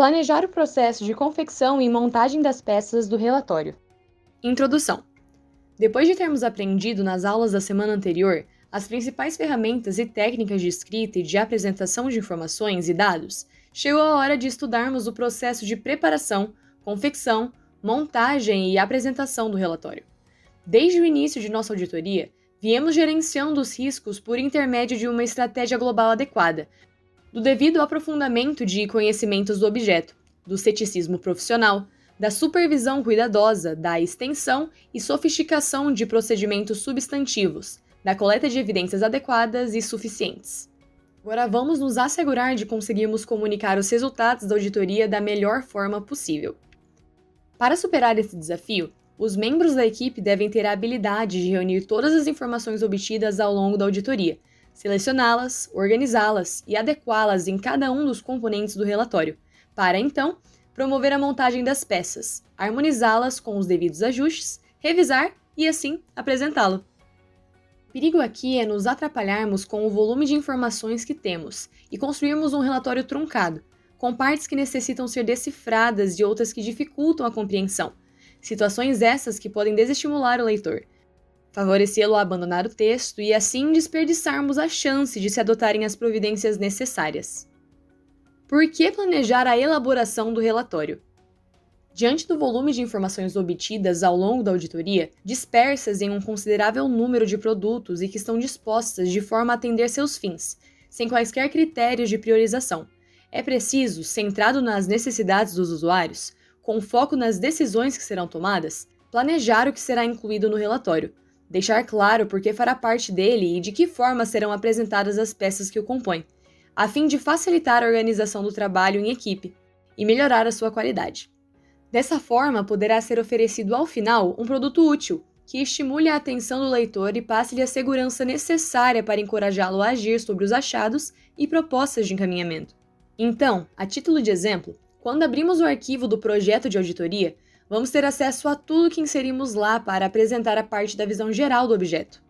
Planejar o processo de confecção e montagem das peças do relatório. Introdução. Depois de termos aprendido nas aulas da semana anterior as principais ferramentas e técnicas de escrita e de apresentação de informações e dados, chegou a hora de estudarmos o processo de preparação, confecção, montagem e apresentação do relatório. Desde o início de nossa auditoria, viemos gerenciando os riscos por intermédio de uma estratégia global adequada, do devido aprofundamento de conhecimentos do objeto, do ceticismo profissional, da supervisão cuidadosa, da extensão e sofisticação de procedimentos substantivos, da coleta de evidências adequadas e suficientes. Agora vamos nos assegurar de conseguirmos comunicar os resultados da auditoria da melhor forma possível. Para superar esse desafio, os membros da equipe devem ter a habilidade de reunir todas as informações obtidas ao longo da auditoria, selecioná-las, organizá-las e adequá-las em cada um dos componentes do relatório, para então promover a montagem das peças, harmonizá-las com os devidos ajustes, revisar e assim apresentá-lo. O perigo aqui é nos atrapalharmos com o volume de informações que temos e construirmos um relatório truncado, com partes que necessitam ser decifradas e outras que dificultam a compreensão. Situações essas que podem desestimular o leitor, favorecê-lo a abandonar o texto e assim desperdiçarmos a chance de se adotarem as providências necessárias. Por que planejar a elaboração do relatório? Diante do volume de informações obtidas ao longo da auditoria, dispersas em um considerável número de produtos e que estão dispostas de forma a atender seus fins, sem quaisquer critérios de priorização, é preciso, centrado nas necessidades dos usuários, com foco nas decisões que serão tomadas, planejar o que será incluído no relatório, deixar claro por que fará parte dele e de que forma serão apresentadas as peças que o compõem, a fim de facilitar a organização do trabalho em equipe e melhorar a sua qualidade. Dessa forma, poderá ser oferecido ao final um produto útil, que estimule a atenção do leitor e passe-lhe a segurança necessária para encorajá-lo a agir sobre os achados e propostas de encaminhamento. Então, a título de exemplo, quando abrimos o arquivo do projeto de auditoria, vamos ter acesso a tudo que inserimos lá para apresentar a parte da visão geral do objeto.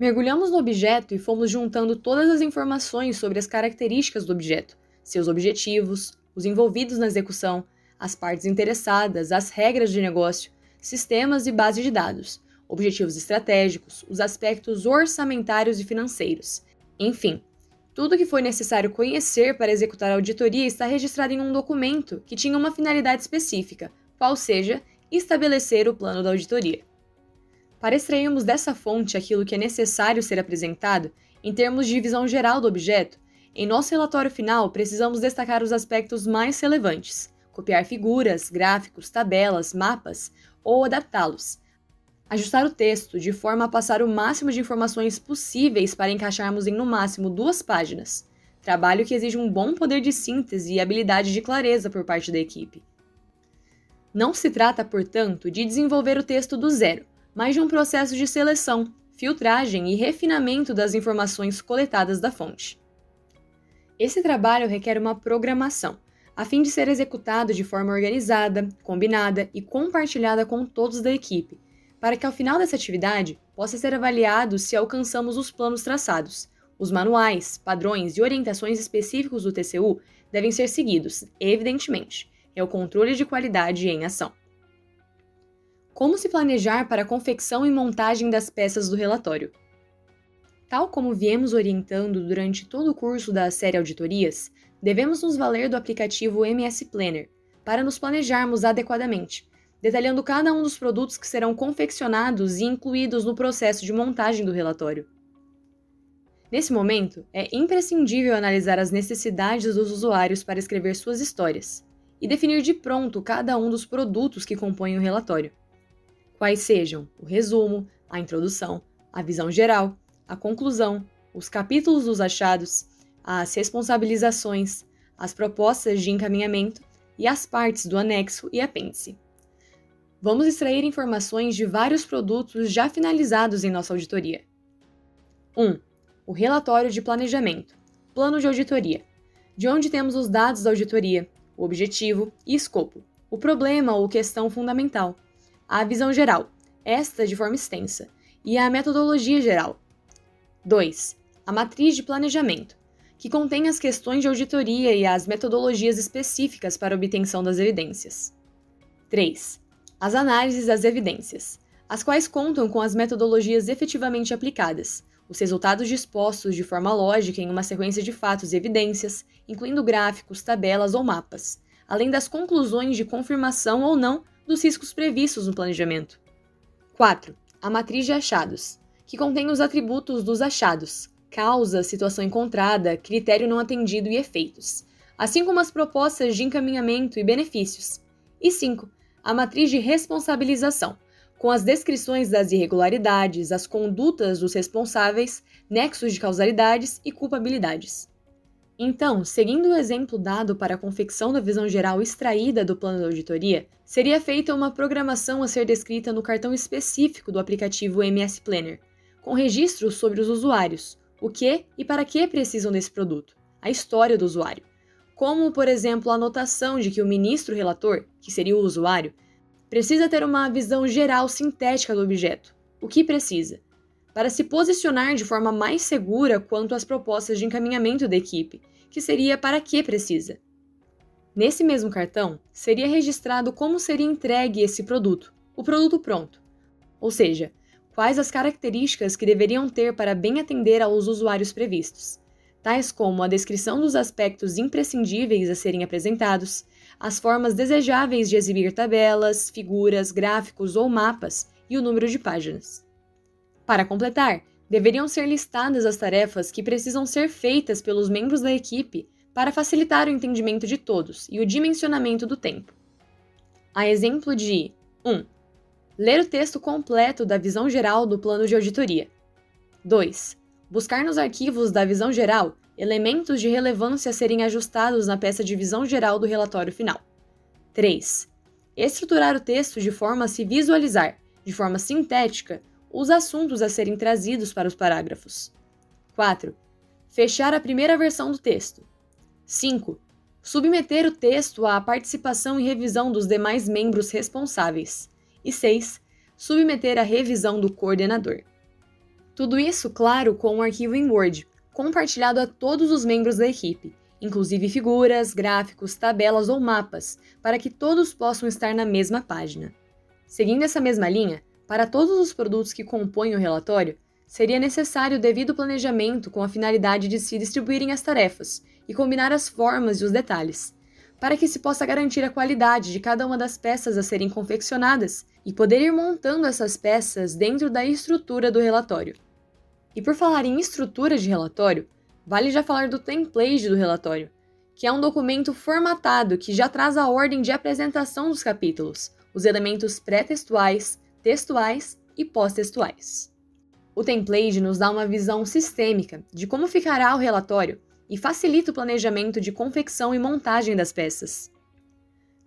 Mergulhamos no objeto e fomos juntando todas as informações sobre as características do objeto, seus objetivos, os envolvidos na execução, as partes interessadas, as regras de negócio, sistemas e base de dados, objetivos estratégicos, os aspectos orçamentários e financeiros. Enfim, tudo que foi necessário conhecer para executar a auditoria está registrado em um documento que tinha uma finalidade específica, qual seja, estabelecer o plano da auditoria. Para extrairmos dessa fonte aquilo que é necessário ser apresentado, em termos de visão geral do objeto, em nosso relatório final precisamos destacar os aspectos mais relevantes, copiar figuras, gráficos, tabelas, mapas ou adaptá-los. Ajustar o texto de forma a passar o máximo de informações possíveis para encaixarmos em no máximo duas páginas. Trabalho que exige um bom poder de síntese e habilidade de clareza por parte da equipe. Não se trata, portanto, de desenvolver o texto do zero, mas de um processo de seleção, filtragem e refinamento das informações coletadas da fonte. Esse trabalho requer uma programação, a fim de ser executado de forma organizada, combinada e compartilhada com todos da equipe, para que ao final dessa atividade possa ser avaliado se alcançamos os planos traçados. Os manuais, padrões e orientações específicos do TCU devem ser seguidos, evidentemente. É o controle de qualidade em ação. Como se planejar para a confecção e montagem das peças do relatório? Tal como viemos orientando durante todo o curso da série Auditorias, devemos nos valer do aplicativo MS Planner para nos planejarmos adequadamente, detalhando cada um dos produtos que serão confeccionados e incluídos no processo de montagem do relatório. Nesse momento, é imprescindível analisar as necessidades dos usuários para escrever suas histórias e definir de pronto cada um dos produtos que compõem o relatório. Quais sejam o resumo, a introdução, a visão geral, a conclusão, os capítulos dos achados, as responsabilizações, as propostas de encaminhamento e as partes do anexo e apêndice. Vamos extrair informações de vários produtos já finalizados em nossa auditoria. 1. O relatório de planejamento, plano de auditoria, de onde temos os dados da auditoria, objetivo e escopo, o problema ou questão fundamental, a visão geral, esta de forma extensa, e a metodologia geral. 2. A matriz de planejamento, que contém as questões de auditoria e as metodologias específicas para obtenção das evidências. 3. As análises das evidências, as quais contam com as metodologias efetivamente aplicadas, os resultados dispostos de forma lógica em uma sequência de fatos e evidências, incluindo gráficos, tabelas ou mapas, além das conclusões de confirmação ou não dos riscos previstos no planejamento. 4. A matriz de achados, que contém os atributos dos achados, causa, situação encontrada, critério não atendido e efeitos, assim como as propostas de encaminhamento e benefícios. E 5. A matriz de responsabilização, com as descrições das irregularidades, as condutas dos responsáveis, nexos de causalidades e culpabilidades. Então, seguindo o exemplo dado para a confecção da visão geral extraída do plano de auditoria, seria feita uma programação a ser descrita no cartão específico do aplicativo MS Planner, com registros sobre os usuários, o que e para que precisam desse produto, a história do usuário, como, por exemplo, a anotação de que o ministro relator, que seria o usuário, precisa ter uma visão geral sintética do objeto, o que precisa, para se posicionar de forma mais segura quanto às propostas de encaminhamento da equipe, que seria para que precisa. Nesse mesmo cartão, seria registrado como seria entregue esse produto, o produto pronto, ou seja, quais as características que deveriam ter para bem atender aos usuários previstos, tais como a descrição dos aspectos imprescindíveis a serem apresentados, as formas desejáveis de exibir tabelas, figuras, gráficos ou mapas e o número de páginas. Para completar, deveriam ser listadas as tarefas que precisam ser feitas pelos membros da equipe para facilitar o entendimento de todos e o dimensionamento do tempo. A exemplo de 1. Ler o texto completo da visão geral do plano de auditoria. 2. Buscar nos arquivos da visão geral elementos de relevância a serem ajustados na peça de visão geral do relatório final. 3. Estruturar o texto de forma a se visualizar, de forma sintética, os assuntos a serem trazidos para os parágrafos. 4. Fechar a primeira versão do texto. 5. Submeter o texto à participação e revisão dos demais membros responsáveis. E 6. Submeter à revisão do coordenador. Tudo isso, claro, com um arquivo em Word, compartilhado a todos os membros da equipe, inclusive figuras, gráficos, tabelas ou mapas, para que todos possam estar na mesma página. Seguindo essa mesma linha, para todos os produtos que compõem o relatório, seria necessário o devido planejamento com a finalidade de se distribuírem as tarefas e combinar as formas e os detalhes, para que se possa garantir a qualidade de cada uma das peças a serem confeccionadas e poder ir montando essas peças dentro da estrutura do relatório. E por falar em estrutura de relatório, vale já falar do template do relatório, que é um documento formatado que já traz a ordem de apresentação dos capítulos, os elementos pré-textuais, textuais e pós-textuais. O template nos dá uma visão sistêmica de como ficará o relatório e facilita o planejamento de confecção e montagem das peças.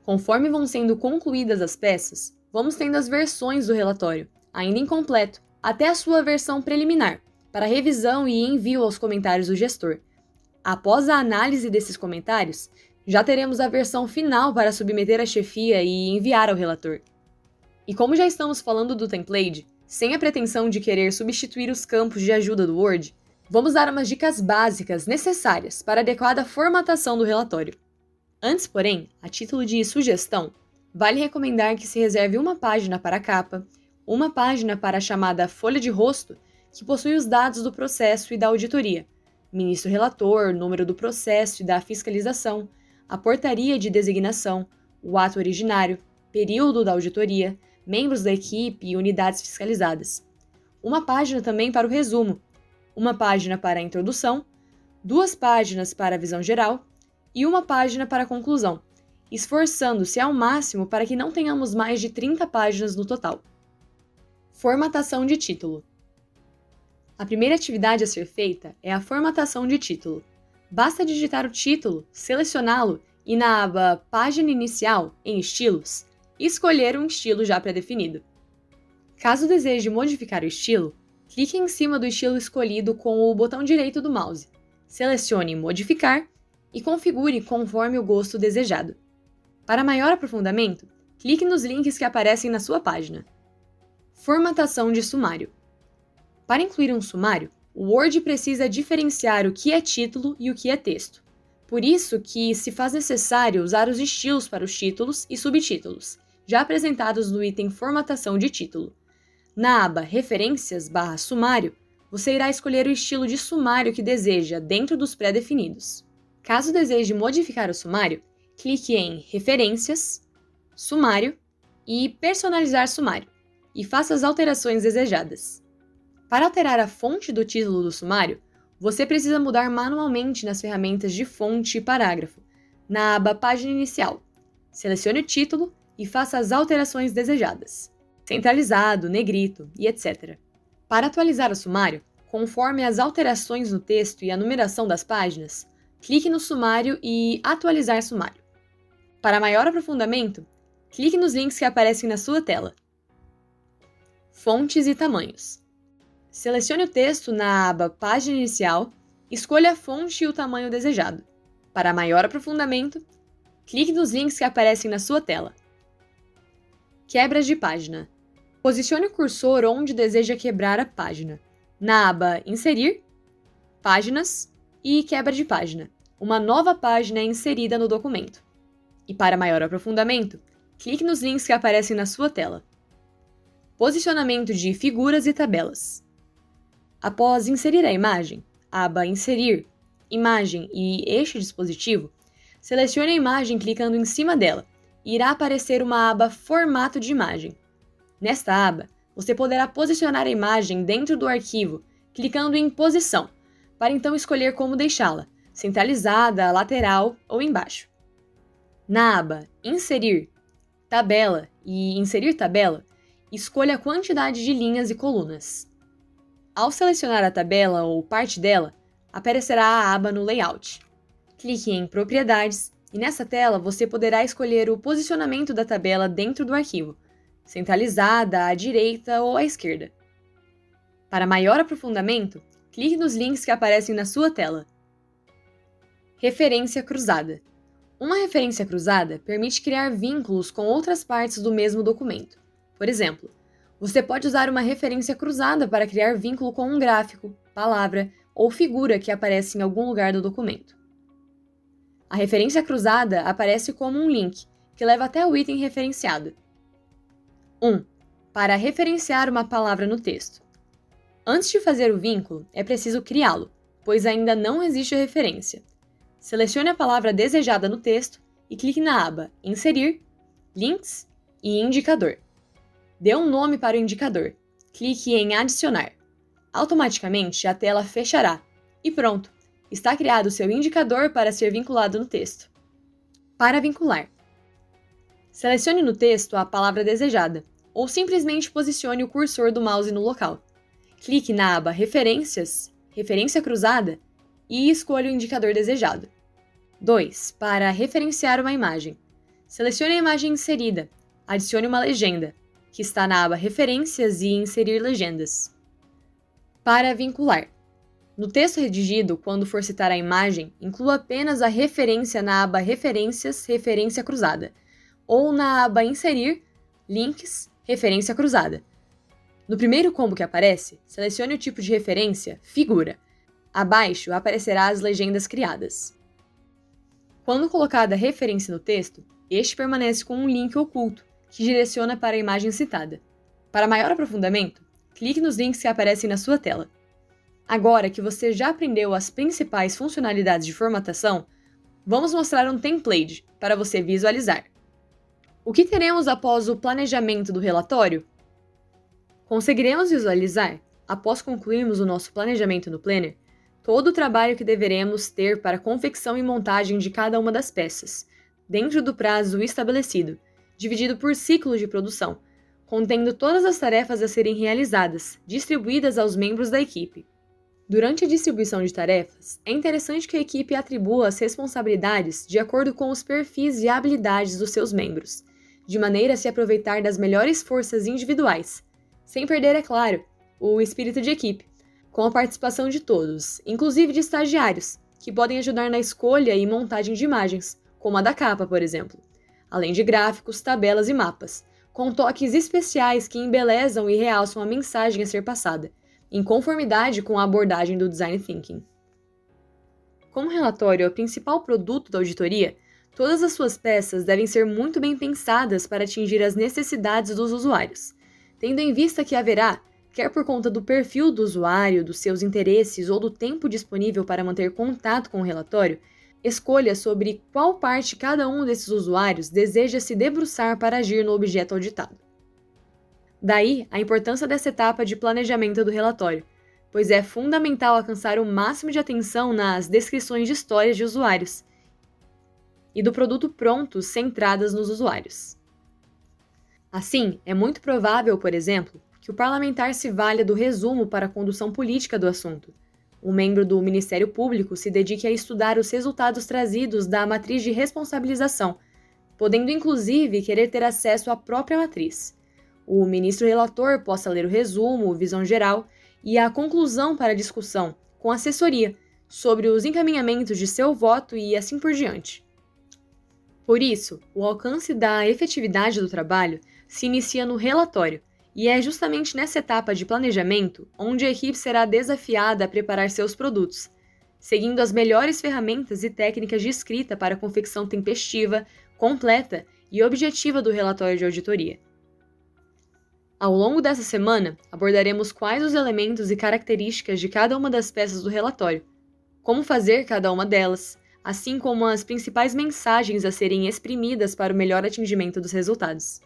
Conforme vão sendo concluídas as peças, vamos tendo as versões do relatório, ainda incompleto, até a sua versão preliminar, para revisão e envio aos comentários do gestor. Após a análise desses comentários, já teremos a versão final para submeter à chefia e enviar ao relator. E como já estamos falando do template, sem a pretensão de querer substituir os campos de ajuda do Word, vamos dar umas dicas básicas necessárias para a adequada formatação do relatório. Antes, porém, a título de sugestão, vale recomendar que se reserve uma página para a capa, uma página para a chamada folha de rosto, que possui os dados do processo e da auditoria, ministro relator, número do processo e da fiscalização, a portaria de designação, o ato originário, período da auditoria, membros da equipe e unidades fiscalizadas. Uma página também para o resumo, uma página para a introdução, duas páginas para a visão geral e uma página para a conclusão, esforçando-se ao máximo para que não tenhamos mais de 30 páginas no total. Formatação de título. A primeira atividade a ser feita é a formatação de título. Basta digitar o título, selecioná-lo e na aba Página Inicial, em Estilos, escolher um estilo já pré-definido. Caso deseje modificar o estilo, clique em cima do estilo escolhido com o botão direito do mouse, selecione Modificar e configure conforme o gosto desejado. Para maior aprofundamento, clique nos links que aparecem na sua página. Formatação de sumário. Para incluir um sumário, o Word precisa diferenciar o que é título e o que é texto. Por isso que se faz necessário usar os estilos para os títulos e subtítulos, já apresentados no item Formatação de título. Na aba Referências Sumário, você irá escolher o estilo de sumário que deseja dentro dos pré-definidos. Caso deseje modificar o sumário, clique em Referências, Sumário e Personalizar sumário e faça as alterações desejadas. Para alterar a fonte do título do sumário, você precisa mudar manualmente nas ferramentas de fonte e parágrafo, na aba Página Inicial. Selecione o título e faça as alterações desejadas, centralizado, negrito e etc. Para atualizar o sumário, conforme as alterações no texto e a numeração das páginas, clique no sumário e Atualizar sumário. Para maior aprofundamento, clique nos links que aparecem na sua tela. Fontes e tamanhos. Selecione o texto na aba Página Inicial, escolha a fonte e o tamanho desejado. Para maior aprofundamento, clique nos links que aparecem na sua tela. Quebras de página. Posicione o cursor onde deseja quebrar a página, na aba Inserir, Páginas e Quebra de página. Uma nova página é inserida no documento. E para maior aprofundamento, clique nos links que aparecem na sua tela. Posicionamento de figuras e tabelas. Após inserir a imagem, aba Inserir, Imagem e Este dispositivo, selecione a imagem clicando em cima dela e irá aparecer uma aba Formato de imagem. Nesta aba, você poderá posicionar a imagem dentro do arquivo clicando em Posição, para então escolher como deixá-la, centralizada, lateral ou embaixo. Na aba Inserir, Tabela e Inserir tabela, escolha a quantidade de linhas e colunas. Ao selecionar a tabela ou parte dela, aparecerá a aba no Layout. Clique em Propriedades e nessa tela você poderá escolher o posicionamento da tabela dentro do arquivo, centralizada, à direita ou à esquerda. Para maior aprofundamento, clique nos links que aparecem na sua tela. Referência cruzada. Uma referência cruzada permite criar vínculos com outras partes do mesmo documento. Por exemplo, você pode usar uma referência cruzada para criar vínculo com um gráfico, palavra ou figura que aparece em algum lugar do documento. A referência cruzada aparece como um link, que leva até o item referenciado. 1. Para referenciar uma palavra no texto. Antes de fazer o vínculo, é preciso criá-lo, pois ainda não existe referência. Selecione a palavra desejada no texto e clique na aba Inserir, Links e Indicador. Dê um nome para o indicador. Clique em Adicionar. Automaticamente a tela fechará. E pronto! Está criado o seu indicador para ser vinculado no texto. Para vincular, selecione no texto a palavra desejada ou simplesmente posicione o cursor do mouse no local. Clique na aba Referências, Referência Cruzada e escolha o indicador desejado. 2. Para referenciar uma imagem. Selecione a imagem inserida, adicione uma legenda, que está na aba Referências e Inserir legendas. Para vincular. No texto redigido, quando for citar a imagem, inclua apenas a referência na aba Referências, Referência Cruzada, ou na aba Inserir, Links, Referência Cruzada. No primeiro combo que aparece, selecione o tipo de referência Figura. Abaixo aparecerá as legendas criadas. Quando colocada a referência no texto, este permanece com um link oculto, que direciona para a imagem citada. Para maior aprofundamento, clique nos links que aparecem na sua tela. Agora que você já aprendeu as principais funcionalidades de formatação, vamos mostrar um template para você visualizar. O que teremos após o planejamento do relatório? Conseguiremos visualizar, após concluirmos o nosso planejamento no Planner, todo o trabalho que deveremos ter para a confecção e montagem de cada uma das peças, dentro do prazo estabelecido, dividido por ciclos de produção, contendo todas as tarefas a serem realizadas, distribuídas aos membros da equipe. Durante a distribuição de tarefas, é interessante que a equipe atribua as responsabilidades de acordo com os perfis e habilidades dos seus membros, de maneira a se aproveitar das melhores forças individuais, sem perder, é claro, o espírito de equipe, com a participação de todos, inclusive de estagiários, que podem ajudar na escolha e montagem de imagens, como a da capa, por exemplo além de gráficos, tabelas e mapas, com toques especiais que embelezam e realçam a mensagem a ser passada, em conformidade com a abordagem do Design Thinking. Como relatório é o principal produto da auditoria, todas as suas peças devem ser muito bem pensadas para atingir as necessidades dos usuários, tendo em vista que haverá, quer por conta do perfil do usuário, dos seus interesses ou do tempo disponível para manter contato com o relatório, escolha sobre qual parte cada um desses usuários deseja se debruçar para agir no objeto auditado. Daí a importância dessa etapa de planejamento do relatório, pois é fundamental alcançar o máximo de atenção nas descrições de histórias de usuários e do produto pronto centradas nos usuários. Assim, é muito provável, por exemplo, que o parlamentar se valha do resumo para a condução política do assunto. O membro do Ministério Público se dedique a estudar os resultados trazidos da matriz de responsabilização, podendo inclusive querer ter acesso à própria matriz. O ministro relator possa ler o resumo, visão geral e a conclusão para a discussão, com assessoria, sobre os encaminhamentos de seu voto e assim por diante. Por isso, o alcance da efetividade do trabalho se inicia no relatório, e é justamente nessa etapa de planejamento onde a equipe será desafiada a preparar seus produtos, seguindo as melhores ferramentas e técnicas de escrita para a confecção tempestiva, completa e objetiva do relatório de auditoria. Ao longo dessa semana, abordaremos quais os elementos e características de cada uma das peças do relatório, como fazer cada uma delas, assim como as principais mensagens a serem exprimidas para o melhor atingimento dos resultados.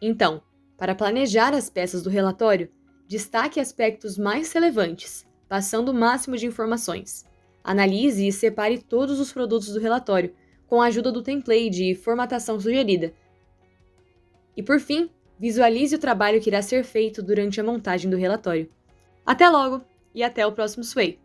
Então, para planejar as peças do relatório, destaque aspectos mais relevantes, passando o máximo de informações. Analise e separe todos os produtos do relatório, com a ajuda do template e formatação sugerida. E por fim, Visualize o trabalho que irá ser feito durante a montagem do relatório. Até logo e até o próximo Sway!